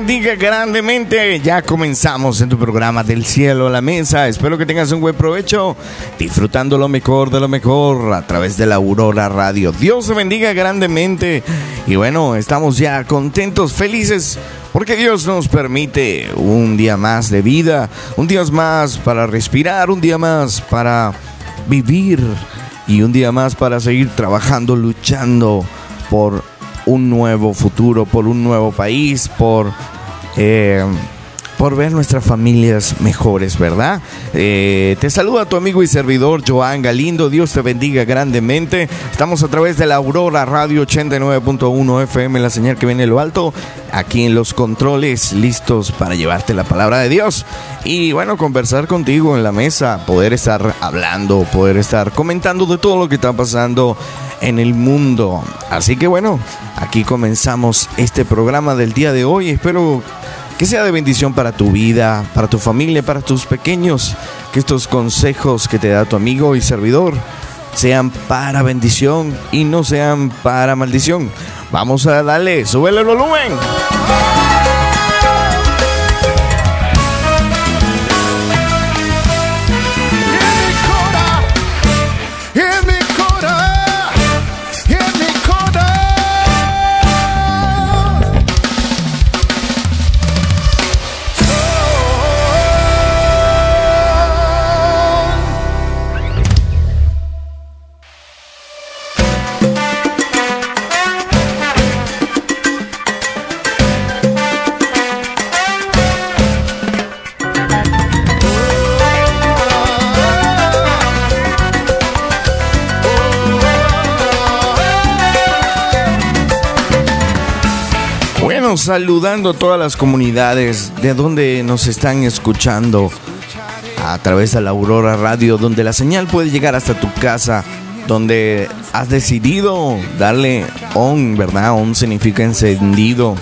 Bendiga grandemente. Ya comenzamos en tu programa del cielo a la mesa. Espero que tengas un buen provecho, disfrutando lo mejor de lo mejor a través de la Aurora Radio. Dios te bendiga grandemente. Y bueno, estamos ya contentos, felices, porque Dios nos permite un día más de vida, un día más para respirar, un día más para vivir y un día más para seguir trabajando, luchando por un nuevo futuro, por un nuevo país, por, eh, por ver nuestras familias mejores, ¿verdad? Eh, te saluda tu amigo y servidor Joan Galindo, Dios te bendiga grandemente. Estamos a través de la Aurora Radio 89.1 FM, la señal que viene de lo alto, aquí en los controles, listos para llevarte la palabra de Dios. Y bueno, conversar contigo en la mesa, poder estar hablando, poder estar comentando de todo lo que está pasando en el mundo. Así que bueno, aquí comenzamos este programa del día de hoy. Espero que sea de bendición para tu vida, para tu familia, para tus pequeños. Que estos consejos que te da tu amigo y servidor sean para bendición y no sean para maldición. Vamos a darle, sube el volumen. Saludando a todas las comunidades de donde nos están escuchando a través de la Aurora Radio, donde la señal puede llegar hasta tu casa, donde has decidido darle on, ¿verdad? On significa encendido.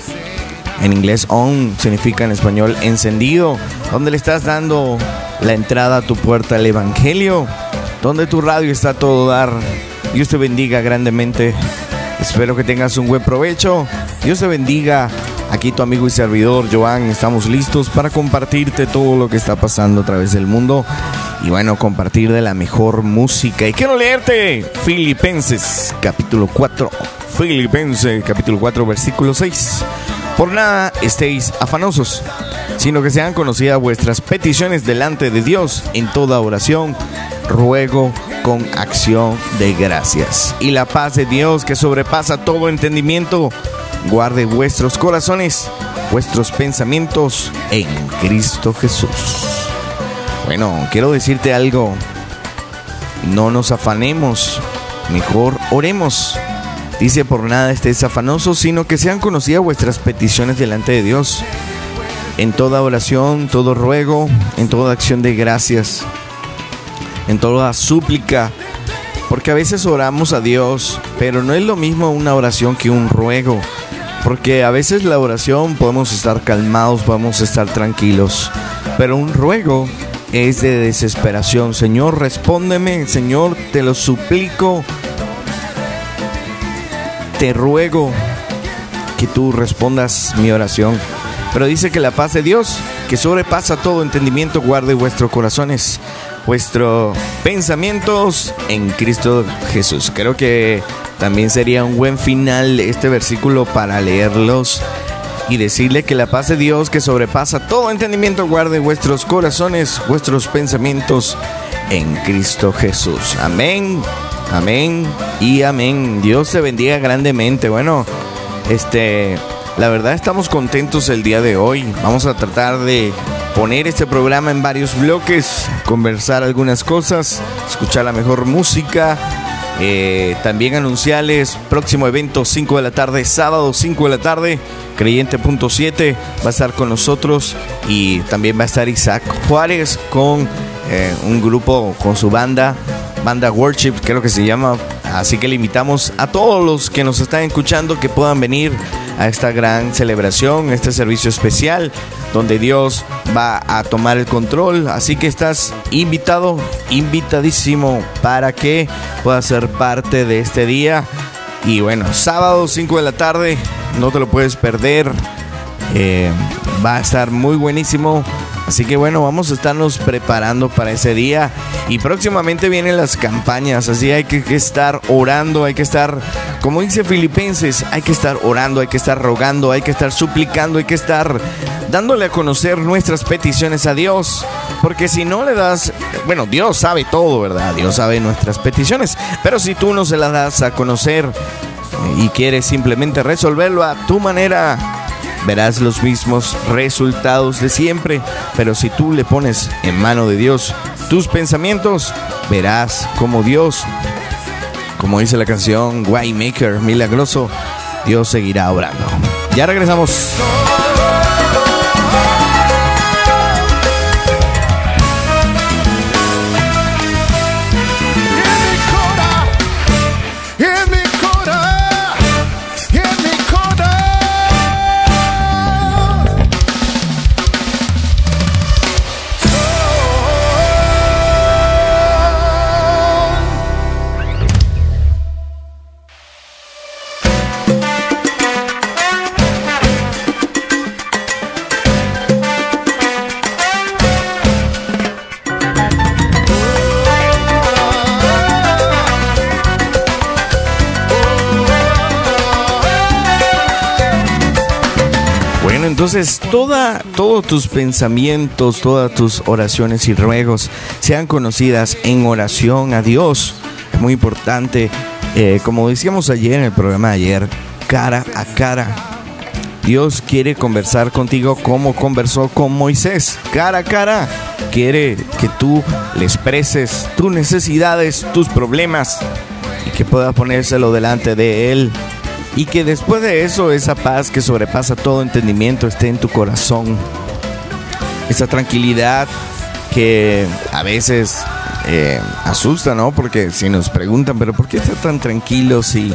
En inglés on significa en español encendido, donde le estás dando la entrada a tu puerta al Evangelio, donde tu radio está todo dar. Dios te bendiga grandemente. Espero que tengas un buen provecho. Dios te bendiga. Aquí tu amigo y servidor Joan, estamos listos para compartirte todo lo que está pasando a través del mundo y bueno, compartir de la mejor música. Y quiero leerte Filipenses capítulo 4, Filipenses capítulo 4 versículo 6. Por nada estéis afanosos, sino que sean conocidas vuestras peticiones delante de Dios en toda oración, ruego con acción de gracias. Y la paz de Dios que sobrepasa todo entendimiento, guarde vuestros corazones, vuestros pensamientos en Cristo Jesús. Bueno, quiero decirte algo. No nos afanemos, mejor oremos. Dice por nada estés afanosos, sino que sean conocidas vuestras peticiones delante de Dios. En toda oración, todo ruego, en toda acción de gracias, en toda súplica. Porque a veces oramos a Dios, pero no es lo mismo una oración que un ruego. Porque a veces la oración podemos estar calmados, podemos estar tranquilos. Pero un ruego es de desesperación. Señor, respóndeme. Señor, te lo suplico. Te ruego que tú respondas mi oración. Pero dice que la paz de Dios, que sobrepasa todo entendimiento, guarde vuestros corazones, vuestros pensamientos en Cristo Jesús. Creo que también sería un buen final este versículo para leerlos y decirle que la paz de Dios que sobrepasa todo entendimiento guarde vuestros corazones, vuestros pensamientos en Cristo Jesús. Amén, amén y amén. Dios te bendiga grandemente. Bueno, este, la verdad estamos contentos el día de hoy. Vamos a tratar de poner este programa en varios bloques, conversar algunas cosas, escuchar la mejor música. Eh, también anunciarles próximo evento 5 de la tarde, sábado 5 de la tarde, Creyente.7 va a estar con nosotros y también va a estar Isaac Juárez con eh, un grupo, con su banda, banda Worship creo que se llama. Así que le invitamos a todos los que nos están escuchando que puedan venir a esta gran celebración, este servicio especial, donde Dios va a tomar el control. Así que estás invitado, invitadísimo para que puedas ser parte de este día. Y bueno, sábado 5 de la tarde, no te lo puedes perder. Eh, va a estar muy buenísimo. Así que bueno, vamos a estarnos preparando para ese día. Y próximamente vienen las campañas, así hay que, estar orando, hay que estar, como dice Filipenses, hay que estar orando, hay que estar rogando, hay que estar suplicando, hay que estar dándole a conocer nuestras peticiones a Dios. Porque si no le das, bueno, Dios sabe todo, ¿verdad? Dios sabe nuestras peticiones. Pero si tú no se las das a conocer y quieres simplemente resolverlo a tu manera, verás los mismos resultados de siempre, pero si tú le pones en mano de Dios tus pensamientos, verás como Dios, como dice la canción Waymaker, milagroso, Dios seguirá obrando. Ya regresamos. Entonces, toda, todos tus pensamientos, todas tus oraciones y ruegos sean conocidas en oración a Dios. Es muy importante, eh, como decíamos ayer en el programa de ayer, cara a cara. Dios quiere conversar contigo como conversó con Moisés, cara a cara. Quiere que tú le expreses tus necesidades, tus problemas y que puedas ponérselo delante de Él y que después de eso esa paz que sobrepasa todo entendimiento esté en tu corazón. Esa tranquilidad que a veces eh, asusta, ¿no? Porque si nos preguntan, pero ¿por qué está tan tranquilo si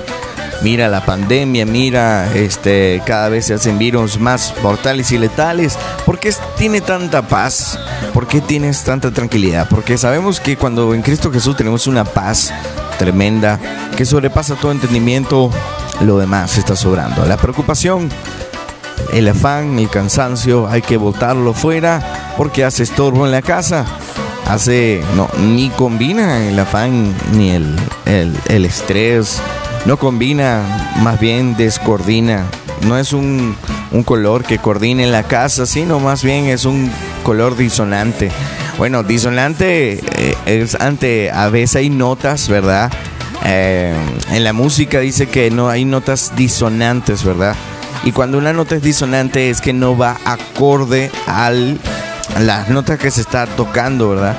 mira la pandemia, mira este cada vez se hacen virus más mortales y letales? ¿Por qué tiene tanta paz? ¿Por qué tienes tanta tranquilidad? Porque sabemos que cuando en Cristo Jesús tenemos una paz tremenda que sobrepasa todo entendimiento, lo demás está sobrando. La preocupación, el afán, el cansancio, hay que botarlo fuera porque hace estorbo en la casa. Hace, no, ni combina el afán ni el, el, estrés, no combina, más bien descoordina. No es un, un color que coordine la casa, sino más bien es un color disonante. Bueno, disonante eh, es ante, a veces hay notas, ¿verdad? Eh, en la música dice que no hay notas disonantes, ¿verdad? Y cuando una nota es disonante es que no va acorde al, a las notas que se está tocando, ¿verdad?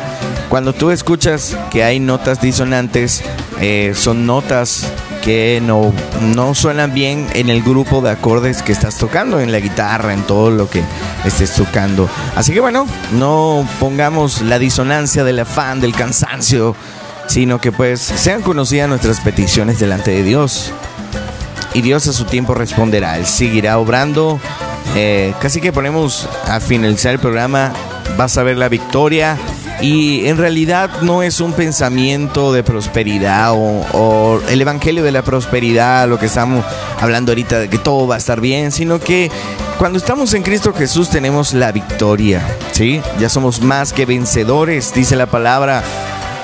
Cuando tú escuchas que hay notas disonantes, eh, son notas que no, no suenan bien en el grupo de acordes que estás tocando, en la guitarra, en todo lo que estés tocando. Así que bueno, no pongamos la disonancia del afán, del cansancio, sino que pues sean conocidas nuestras peticiones delante de Dios. Y Dios a su tiempo responderá, Él seguirá obrando. Eh, casi que ponemos a finalizar el programa, vas a ver la victoria. Y en realidad no es un pensamiento de prosperidad o, o, el evangelio de la prosperidad, lo que estamos hablando ahorita de que todo va a estar bien, sino que cuando estamos en Cristo Jesús tenemos la victoria, ¿sí? Ya somos más que vencedores, dice la palabra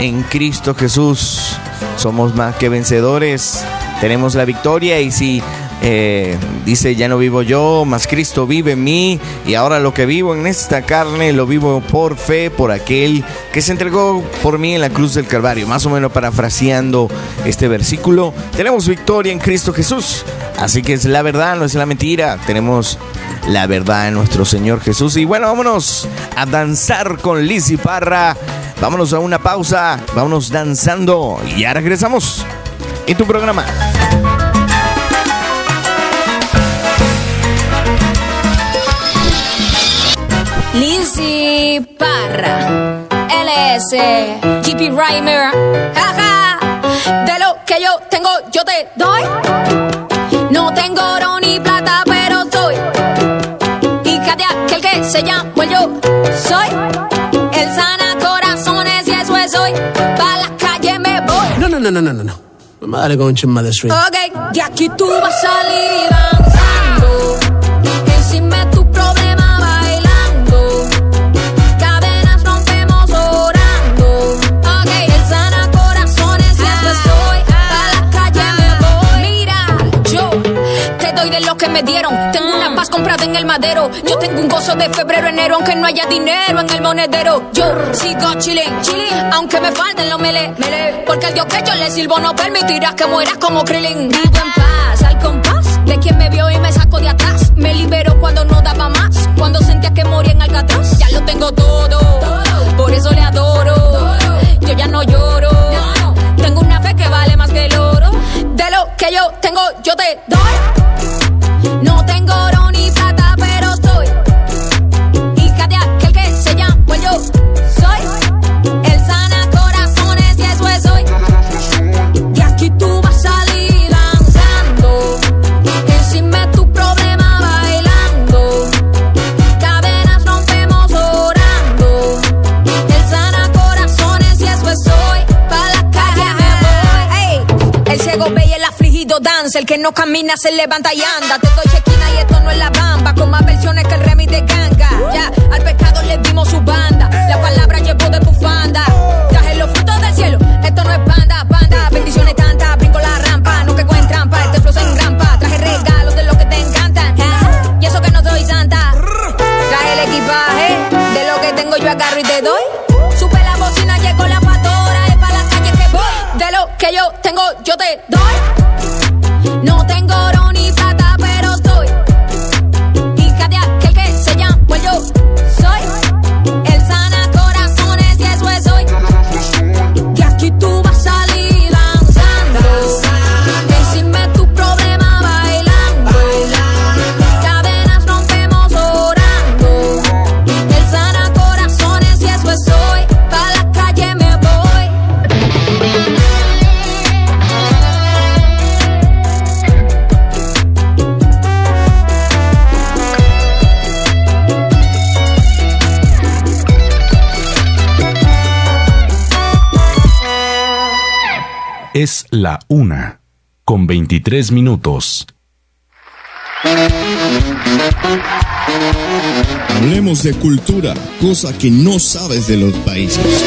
en Cristo Jesús. Somos más que vencedores, tenemos la victoria y si eh, dice, ya no vivo yo, más Cristo vive en mí y ahora lo que vivo en esta carne lo vivo por fe, por aquel que se entregó por mí en la cruz del Calvario. Más o menos parafraseando este versículo, tenemos victoria en Cristo Jesús. Así que es la verdad, no es la mentira. Tenemos la verdad en nuestro Señor Jesús. Y bueno, vámonos a danzar con Liz y Parra. Vámonos a una pausa, vámonos danzando y ya regresamos en tu programa. Lizzy Parra, LS, GP Rhymer, jaja, de lo que yo tengo yo te doy. No tengo oro ni plata, pero soy hija de aquel que se llama yo soy pa' la calle me voy. No, no, no, no, no, no. no. Madre con chimba de street. Ok, de aquí tú vas a salir danzando. Encima de tu problema bailando. Cadenas rompemos orando. Ok, el sana corazones y eso soy. Pa' la calle me voy. Mira, yo te doy de lo que me dieron en el madero. Yo tengo un gozo de febrero, enero, aunque no haya dinero en el monedero. Yo sigo chilling, chilling, aunque me falten los mele, mele. Porque el Dios que yo le sirvo no permitirá que mueras como Krillin. Vivo en paz, al compás de quien me vio y me sacó de atrás. Me libero cuando no daba más, cuando sentía que moría en Alcatraz. Ya lo tengo todo, por eso le adoro. Yo ya no lloro. Tengo una fe que vale más que el oro. De lo que yo tengo, yo te doy. No tengo oro ni El que no camina se levanta y anda. Te doy chequina y esto no es la bamba. Con más versiones que el remix de ganga. Ya, al pecado le dimos su banda. La palabra llevó de bufanda. Traje los frutos del cielo. Esto no es banda, la una, con 23 minutos. Hablemos de cultura, cosa que no sabes de los países.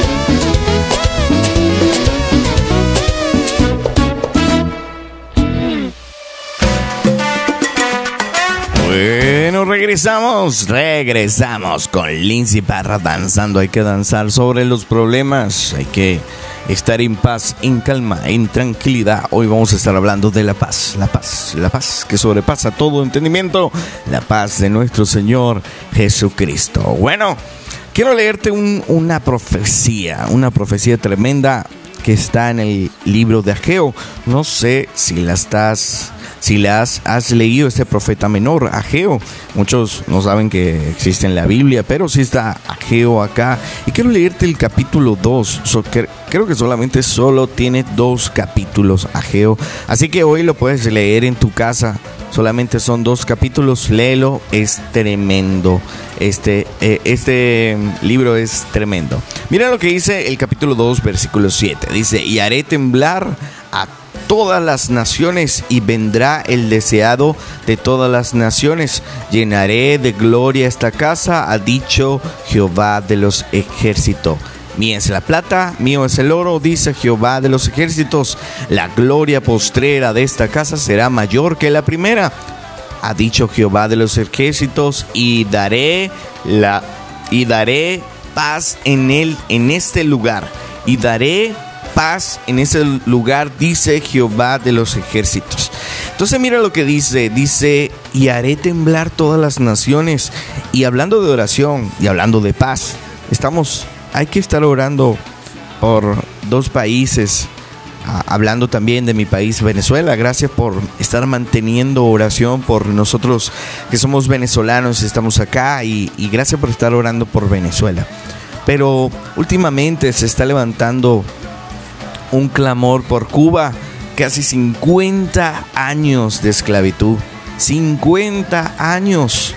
Bueno, regresamos, regresamos con Lindsay Parra danzando. Hay que danzar sobre los problemas, hay que estar en paz, en calma, en tranquilidad. Hoy vamos a estar hablando de la paz, la paz, la paz que sobrepasa todo entendimiento, la paz de nuestro Señor Jesucristo. Bueno, quiero leerte un- una profecía, una profecía tremenda que está en el libro de Ageo. No sé si la estás, si la has, leído este profeta menor, Ageo. Muchos no saben que existe en la Biblia, pero sí está Ageo acá. Y quiero leerte el capítulo 2. So- cre- creo que solamente solo tiene dos capítulos Ageo. Así que hoy lo puedes leer en tu casa. Solamente son dos capítulos, léelo, es tremendo. Este, eh, este mm, libro es tremendo. Mira lo que dice el capítulo 2, versículo 7. Dice, y haré temblar a todas las naciones y vendrá el deseado de todas las naciones. Llenaré de gloria esta casa, ha dicho Jehová de los ejércitos. Mía es la plata, mío es el oro, dice Jehová de los ejércitos. La gloria postrera de esta casa será mayor que la primera. Ha dicho Jehová de los ejércitos y daré la y daré paz en él en este lugar y daré paz en ese lugar dice Jehová de los ejércitos. Entonces mira lo que dice, dice, y haré temblar todas las naciones. Y hablando de oración y hablando de paz, estamos hay que estar orando por dos países. Ah, hablando también de mi país, Venezuela, gracias por estar manteniendo oración por nosotros que somos venezolanos, estamos acá y, y gracias por estar orando por Venezuela. Pero últimamente se está levantando un clamor por Cuba, casi 50 años de esclavitud, 50 años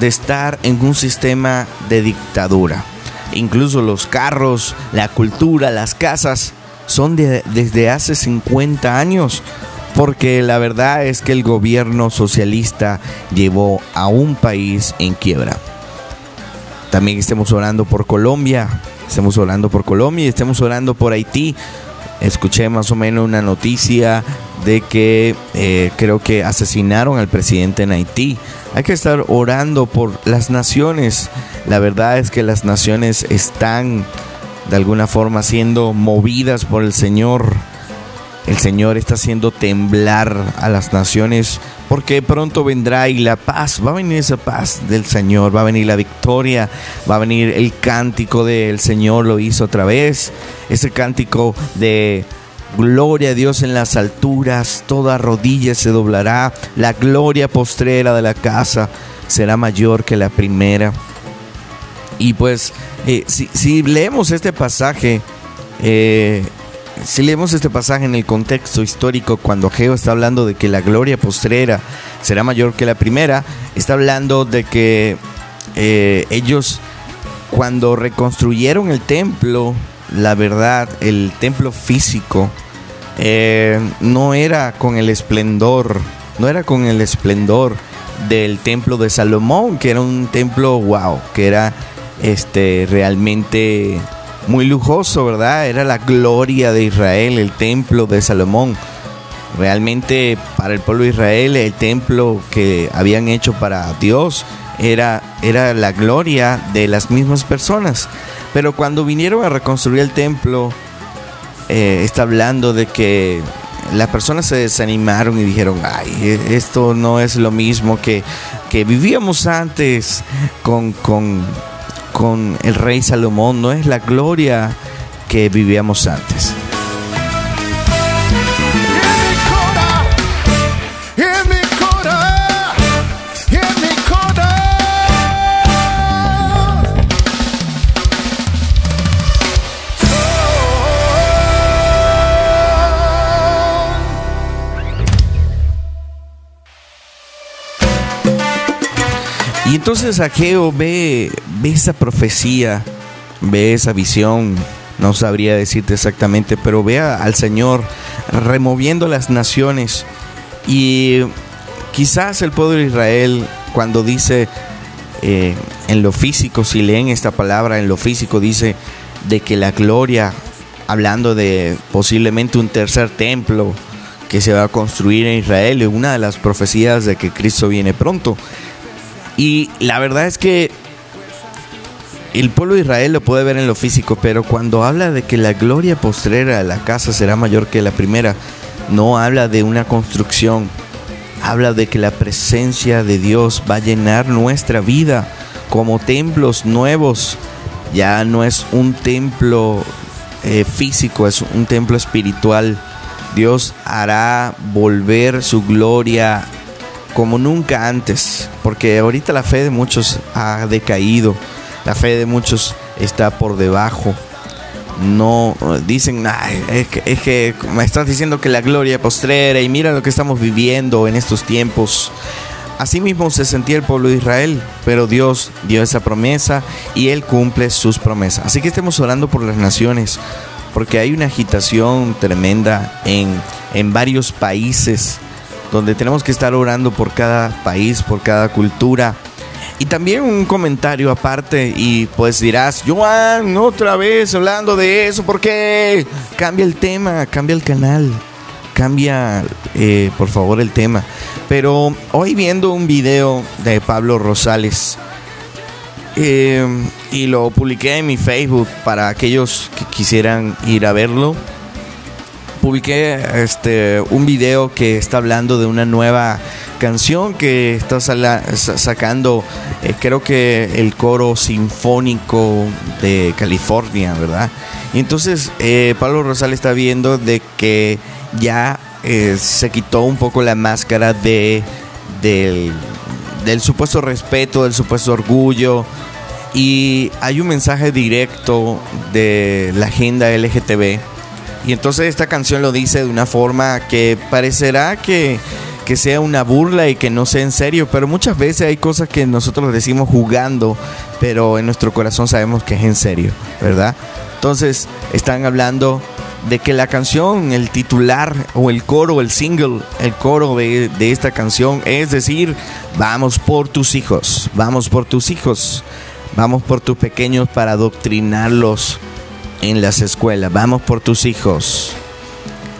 de estar en un sistema de dictadura. Incluso los carros, la cultura, las casas son de- desde hace 50 años, porque la verdad es que el gobierno socialista llevó a un país en quiebra. También estemos orando por Colombia, estemos orando por Colombia y estemos orando por Haití. Escuché más o menos una noticia de que eh, creo que asesinaron al presidente en Haití. Hay que estar orando por las naciones. La verdad es que las naciones están de alguna forma siendo movidas por el Señor. El Señor está haciendo temblar a las naciones porque pronto vendrá y la paz, va a venir esa paz del Señor, va a venir la victoria, va a venir el cántico del Señor, lo hizo otra vez, ese cántico de gloria a Dios en las alturas, toda rodilla se doblará, la gloria postrera de la casa será mayor que la primera. Y pues, eh, si, leemos este pasaje, eh, si leemos este pasaje en el contexto histórico, cuando Geo está hablando de que la gloria postrera será mayor que la primera, está hablando de que eh, ellos cuando reconstruyeron el templo, la verdad, el templo físico, eh, no era con el esplendor, no era con el esplendor del templo de Salomón, que era un templo wow, que era este realmente muy lujoso, ¿verdad? Era la gloria de Israel, el templo de Salomón. Realmente para el pueblo de Israel el templo que habían hecho para Dios era, era la gloria de las mismas personas. Pero cuando vinieron a reconstruir el templo, eh, está hablando de que las personas se desanimaron y dijeron, ay, e, esto no es lo mismo que, que vivíamos antes con, con con el rey Salomón no es la gloria que vivíamos antes. Y entonces Ageo ve, ve esa profecía, ve esa visión, no sabría decirte exactamente, pero ve al Señor removiendo las naciones. Y quizás el pueblo de Israel, cuando dice eh, en lo físico, si leen esta palabra en lo físico, dice de que la gloria, hablando de posiblemente un tercer templo que se va a construir en Israel, es una de las profecías de que Cristo viene pronto. Y la verdad es que el pueblo de Israel lo puede ver en lo físico, pero cuando habla de que la gloria postrera de la casa será mayor que la primera, no habla de una construcción, habla de que la presencia de Dios va a llenar nuestra vida como templos nuevos. Ya no es un templo eh, físico, es un templo espiritual. Dios hará volver su gloria como nunca antes, porque ahorita la fe de muchos ha decaído, la fe de muchos está por debajo. No dicen, es, que, me estás diciendo que la gloria postrera y mira lo que estamos viviendo en estos tiempos. Así mismo se sentía el pueblo de Israel, pero Dios dio esa promesa y Él cumple sus promesas. Así que estemos orando por las naciones, porque hay una agitación tremenda en, en varios países donde tenemos que estar orando por cada país, por cada cultura. Y también un comentario aparte y pues dirás, Joan, otra vez hablando de eso, ¿por qué? Cambia el tema, cambia el canal, cambia eh, por favor el tema. Pero hoy viendo un video de Pablo Rosales eh, y lo publiqué en mi Facebook para aquellos que quisieran ir a verlo publiqué este un video que está hablando de una nueva canción que está sacando eh, creo que el coro sinfónico de California, ¿verdad? Y entonces eh, Pablo Rosales está viendo de que ya eh, se quitó un poco la máscara de del, del supuesto respeto, del supuesto orgullo, y hay un mensaje directo de la agenda LGTB y entonces esta canción lo dice de una forma que parecerá que, sea una burla y que no sea en serio, pero muchas veces hay cosas que nosotros decimos jugando, pero en nuestro corazón sabemos que es en serio, ¿verdad? Entonces están hablando de que la canción, el titular o el coro, el single, el coro de, de, esta canción es decir, vamos por tus hijos, vamos por tus hijos, vamos por tus pequeños para adoctrinarlos en las escuelas. Vamos por tus hijos.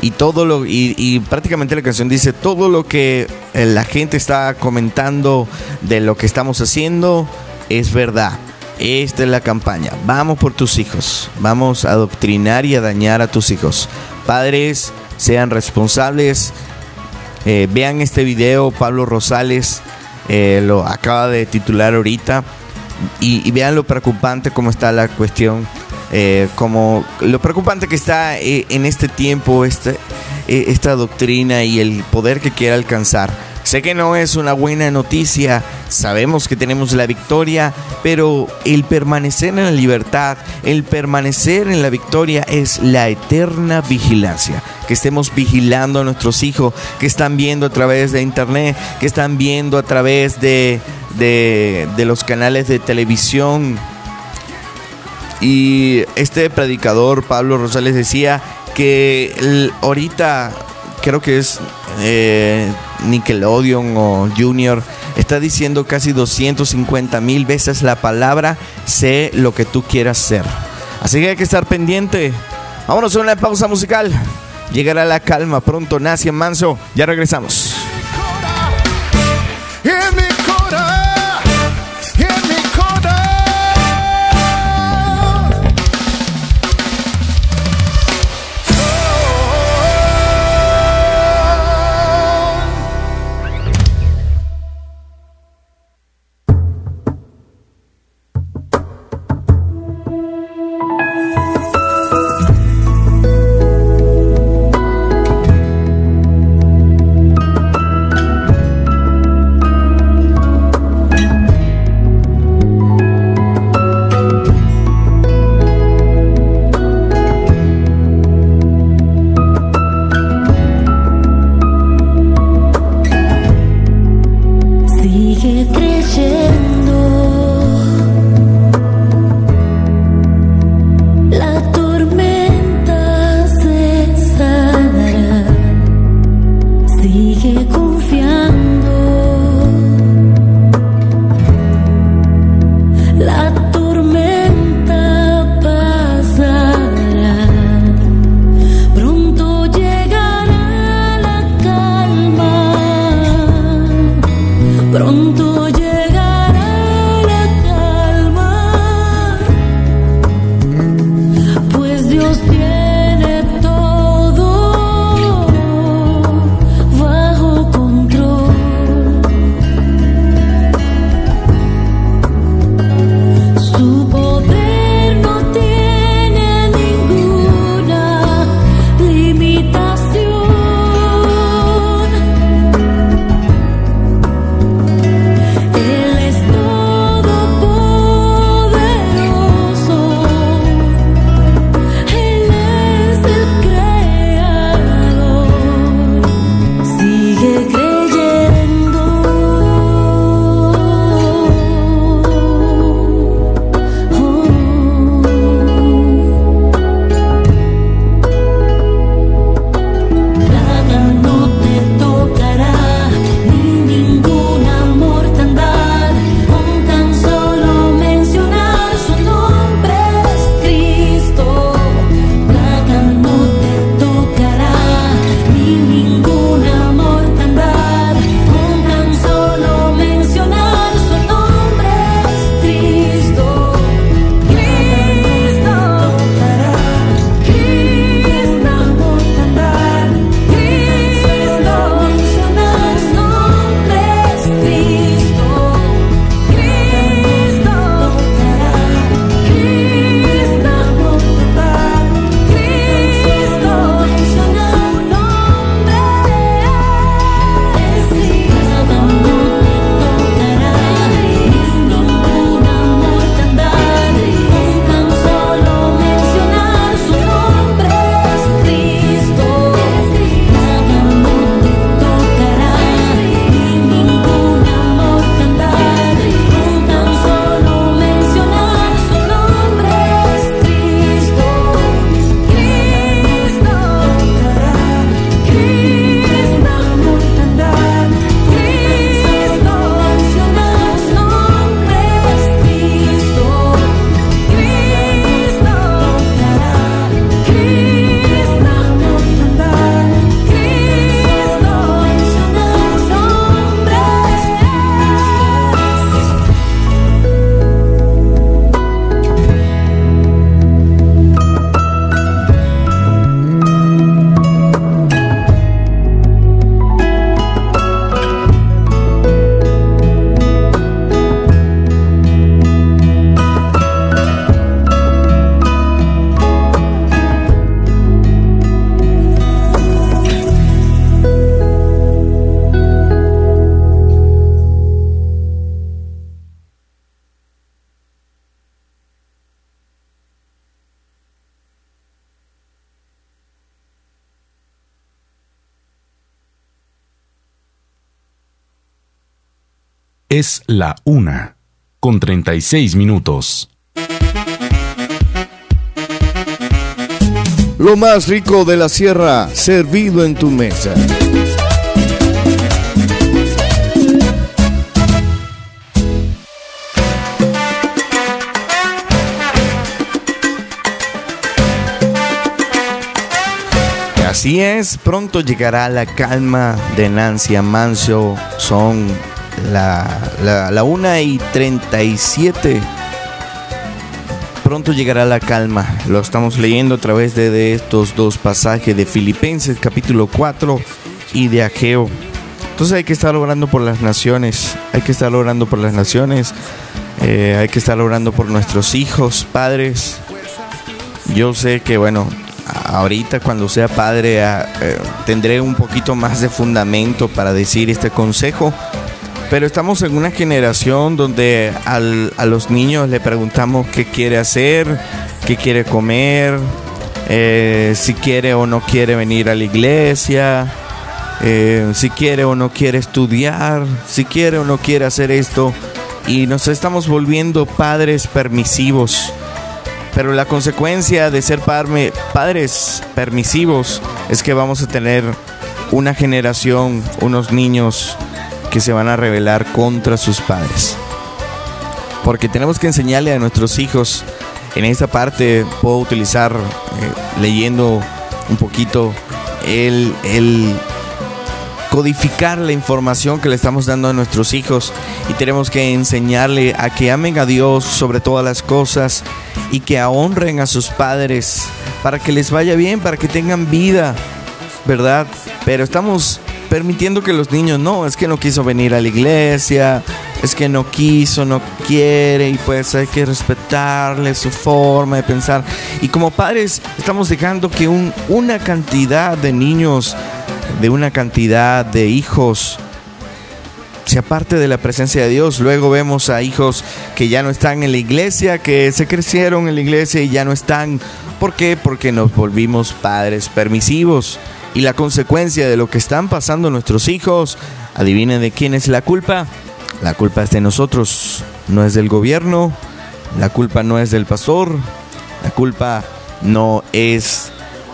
y todo lo y, prácticamente la canción dice todo lo que eh, la gente está comentando de lo que estamos haciendo es verdad. Esta es la campaña. Vamos por tus hijos. Vamos a adoctrinar y a dañar a tus hijos. Padres, sean responsables. Eh, vean este video. Pablo Rosales eh, lo acaba de titular ahorita. Y, y vean lo preocupante como está la cuestión. Eh, como lo preocupante que está eh, en este tiempo este, eh, esta doctrina y el poder que quiere alcanzar. Sé que no es una buena noticia, sabemos que tenemos la victoria, pero el permanecer en la libertad, el permanecer en la victoria es la eterna vigilancia. Que estemos vigilando a nuestros hijos que están viendo a través de internet, que están viendo a través de, de los canales de televisión. Y este predicador, Pablo Rosales, decía que ahorita creo que es eh, Nickelodeon o Junior, está diciendo casi 250 mil veces la palabra sé lo que tú quieras ser. Así que hay que estar pendiente. Vámonos a una pausa musical. Llegará la calma pronto, Nacia Manso. Ya regresamos. Con 36 minutos. Lo más rico de la sierra, servido en tu mesa. Así es, pronto llegará la calma de Nancy Amancio. Son la, la, la 1 y 37. Pronto llegará la calma. Lo estamos leyendo a través de, de estos dos pasajes de Filipenses capítulo 4 y de Ageo. Entonces hay que estar orando por las naciones. Hay que estar orando por las naciones. Eh, hay que estar orando por nuestros hijos, padres. Yo sé que, bueno, ahorita cuando sea padre eh, tendré un poquito más de fundamento para decir este consejo. Pero estamos en una generación donde a los niños le preguntamos qué quiere hacer, qué quiere comer, eh, si quiere o no quiere venir a la iglesia, eh, si quiere o no quiere estudiar, si quiere o no quiere hacer esto. Y nos estamos volviendo padres permisivos. Pero la consecuencia de ser padres permisivos es que vamos a tener una generación, unos niños que se van a rebelar contra sus padres. Porque tenemos que enseñarle a nuestros hijos, en esta parte puedo utilizar eh, leyendo un poquito el, el codificar la información que le estamos dando a nuestros hijos y tenemos que enseñarle a que amen a Dios sobre todas las cosas y que honren a sus padres para que les vaya bien, para que tengan vida, ¿verdad? Pero estamos permitiendo que los niños no, es que no quiso venir a la iglesia, es que no quiso, no quiere y pues hay que respetarle su forma de pensar. Y como padres estamos dejando que un, una cantidad de niños, de una cantidad de hijos, se aparte de la presencia de Dios. Luego vemos a hijos que ya no están en la iglesia, que se crecieron en la iglesia y ya no están. ¿Por qué? Porque nos volvimos padres permisivos. Y la consecuencia de lo que están pasando nuestros hijos, adivinen de quién es la culpa. La culpa es de nosotros, no es del gobierno, la culpa no es del pastor, la culpa no es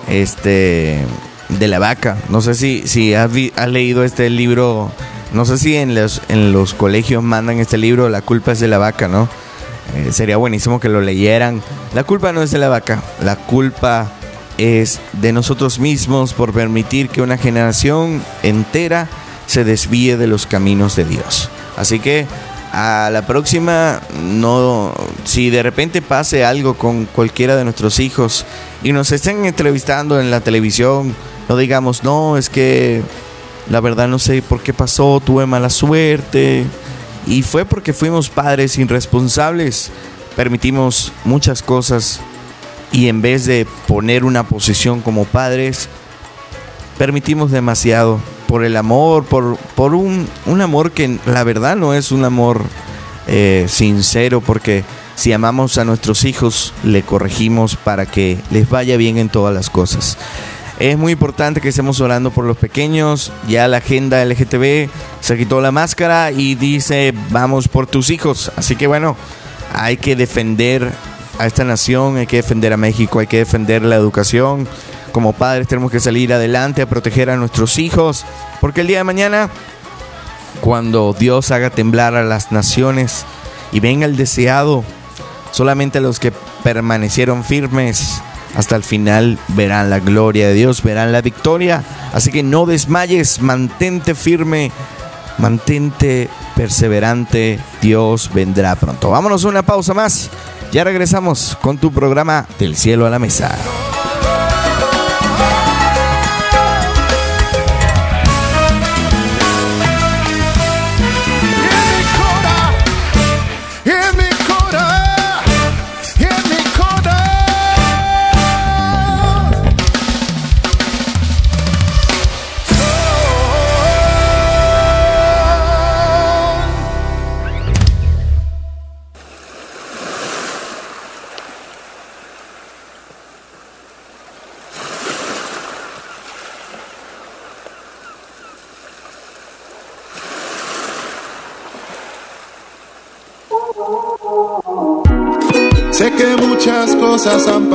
este de la vaca. No sé si, si has, leído este libro no sé si en los, en los colegios mandan este libro, La culpa es de la vaca, ¿no? Eh, sería buenísimo que lo leyeran. La culpa no es de la vaca, la culpa es de nosotros mismos por permitir que una generación entera se desvíe de los caminos de Dios. Así que a la próxima, no, si de repente pase algo con cualquiera de nuestros hijos y nos estén entrevistando en la televisión, no digamos, no, es que la verdad no sé por qué pasó, tuve mala suerte. Y fue porque fuimos padres irresponsables. Permitimos muchas cosas y en vez de poner una posición como padres, permitimos demasiado por el amor, por, por un, un amor que la verdad no es un amor eh, sincero, porque si amamos a nuestros hijos, le corregimos para que les vaya bien en todas las cosas. Es muy importante que estemos orando por los pequeños. Ya la agenda LGTB se quitó la máscara y dice, vamos por tus hijos. Así que bueno, hay que defender a esta nación, hay que defender a México, hay que defender la educación. Como padres tenemos que salir adelante a proteger a nuestros hijos, porque el día de mañana, cuando Dios haga temblar a las naciones y venga el deseado, solamente los que permanecieron firmes hasta el final verán la gloria de Dios, verán la victoria. Así que no desmayes, mantente firme, mantente perseverante. Dios vendrá pronto. Vámonos a una pausa más. Ya regresamos con tu programa Del cielo a la mesa.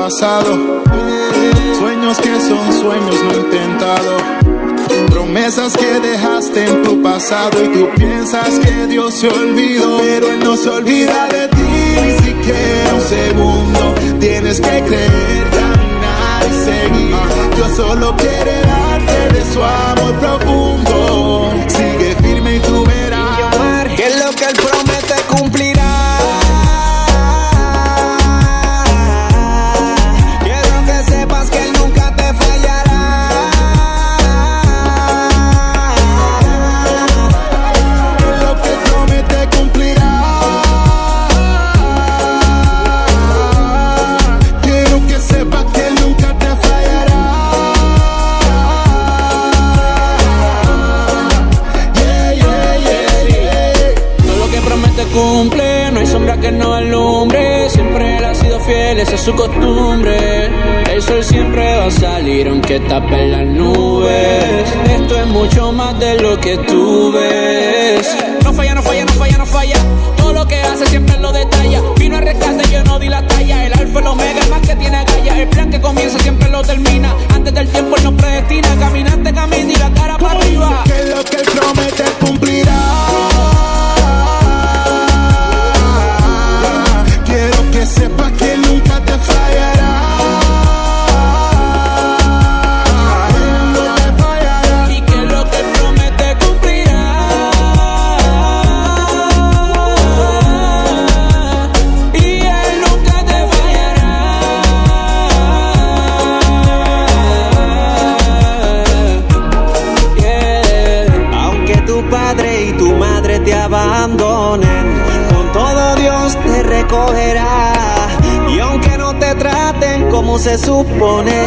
Sueños que son sueños no intentado. Promesas que dejaste en tu pasado y tú piensas que Dios se olvidó, pero Él no se olvida de ti ni siquiera un segundo. Tienes que creer, caminar y seguir. Dios solo quiere darte de su amor profundo. Que tú supone,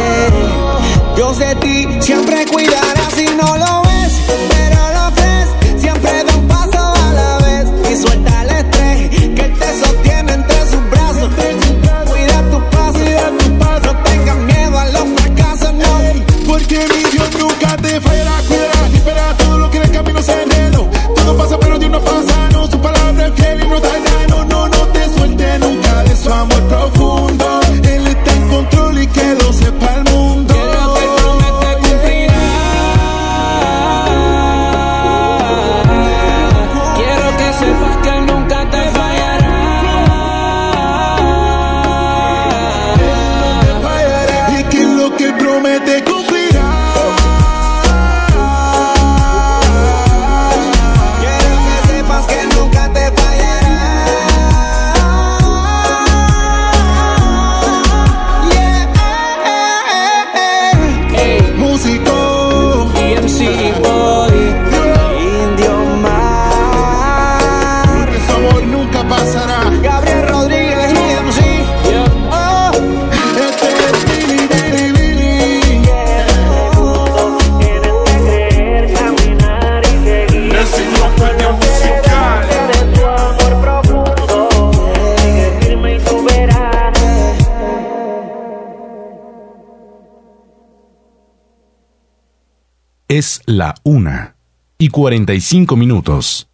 la una y 45 minutos.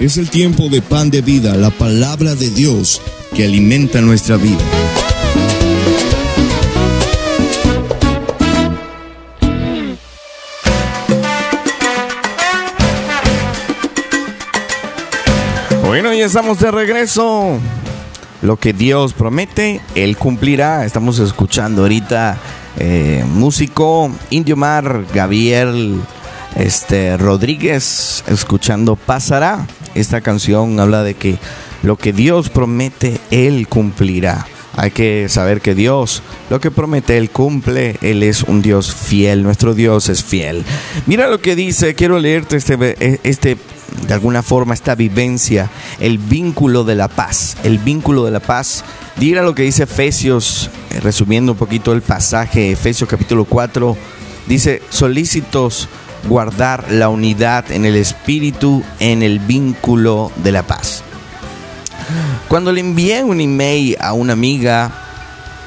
Es el tiempo de pan de vida, la palabra de Dios que alimenta nuestra vida. Bueno, ya estamos de regreso. Lo que Dios promete, Él cumplirá. Estamos escuchando ahorita eh, músico Indio Mar, Gabriel este, Rodríguez, escuchando Pasará. Esta canción habla de que lo que Dios promete, Él cumplirá. Hay que saber que Dios, lo que promete, Él cumple. Él es un Dios fiel. Nuestro Dios es fiel. Mira lo que dice. Quiero leerte este, este de alguna forma, esta vivencia. El vínculo de la paz. El vínculo de la paz. Mira lo que dice Efesios, eh, resumiendo un poquito el pasaje. Efesios capítulo 4. Dice, solícitos guardar la unidad en el espíritu, en el vínculo de la paz. Cuando le envié un email a una amiga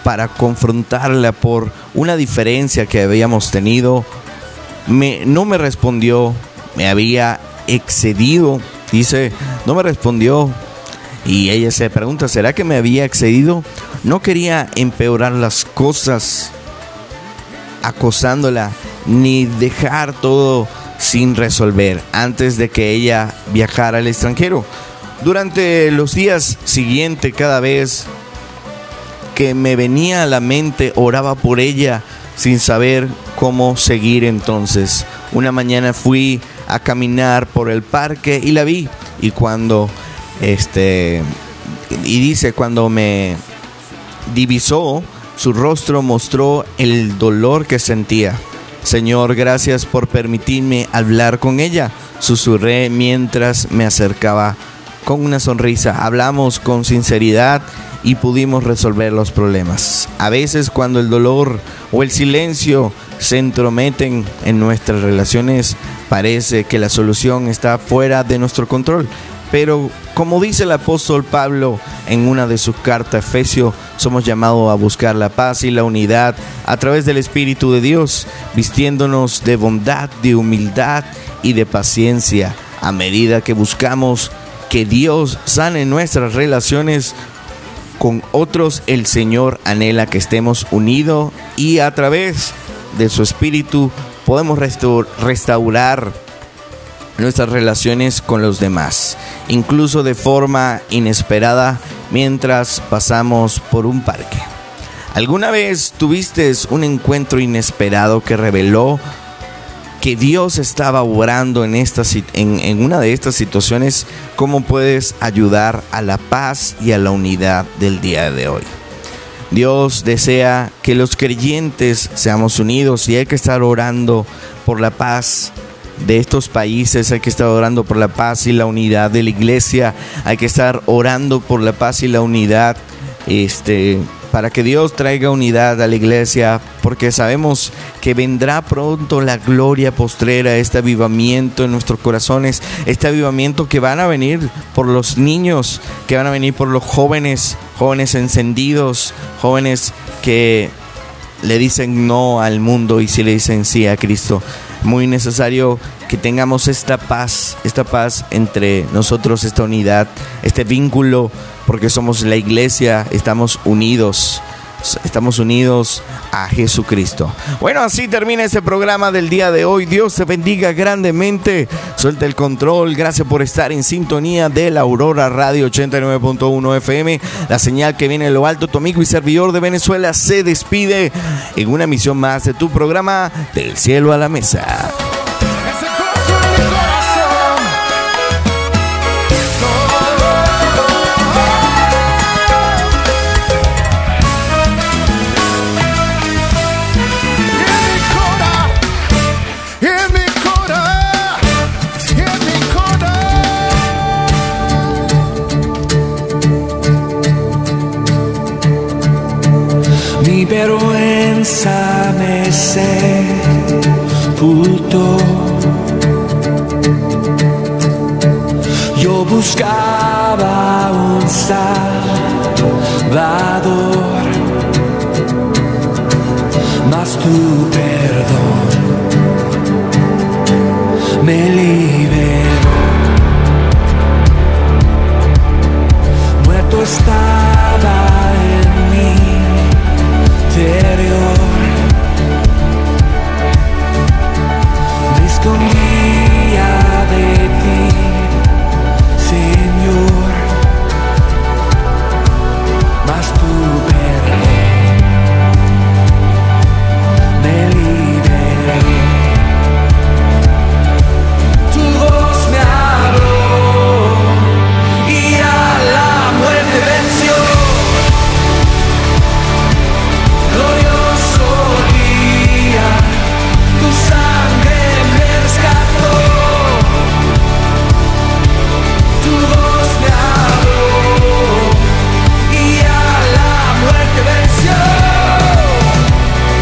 para confrontarla por una diferencia que habíamos tenido, me, no me respondió, me había excedido Dice, no me respondió. Y ella se pregunta, ¿será que me había excedido? No quería empeorar las cosas acosándola ni dejar todo sin resolver antes de que ella viajara al extranjero. Durante los días siguientes, cada vez que me venía a la mente, oraba por ella sin saber cómo seguir entonces. Una mañana fui a caminar por el parque y la vi y cuando este y dice cuando me divisó su rostro mostró el dolor que sentía. Señor, gracias por permitirme hablar con ella. Susurré mientras me acercaba con una sonrisa. Hablamos con sinceridad y pudimos resolver los problemas. A veces cuando el dolor o el silencio se entrometen en nuestras relaciones, parece que la solución está fuera de nuestro control. Pero como dice el apóstol Pablo en una de sus cartas, Efesio, somos llamados a buscar la paz y la unidad a través del Espíritu de Dios, vistiéndonos de bondad, de humildad y de paciencia. A medida que buscamos que Dios sane nuestras relaciones con otros, el Señor anhela que estemos unidos y a través de su Espíritu podemos restaurar nuestras relaciones con los demás, incluso de forma inesperada mientras pasamos por un parque. ¿Alguna vez tuviste un encuentro inesperado que reveló que Dios estaba obrando en, esta, en, en una de estas situaciones? ¿Cómo puedes ayudar a la paz y a la unidad del día de hoy? Dios desea que los creyentes seamos unidos y hay que estar orando por la paz de estos países, hay que estar orando por la paz y la unidad de la iglesia, hay que estar orando por la paz y la unidad este para que Dios traiga unidad a la iglesia, porque sabemos que vendrá pronto la gloria postrera, este avivamiento en nuestros corazones, este avivamiento que van a venir por los niños, que van a venir por los jóvenes, jóvenes encendidos, jóvenes que le dicen no al mundo y si le dicen sí a Cristo. Muy necesario que tengamos esta paz, esta paz entre nosotros, esta unidad, este vínculo, porque somos la iglesia, estamos unidos estamos unidos a Jesucristo. Bueno, así termina este programa del día de hoy. Dios te bendiga grandemente. Suelta el control. Gracias por estar en sintonía de la Aurora Radio 89.1 FM. La señal que viene en lo alto. Tu amigo y servidor de Venezuela se despide en una emisión más de tu programa Del cielo a la mesa. Vergüenza me sepultó. Yo buscaba un salvador, mas tu perdón me liberó. Muerto estaba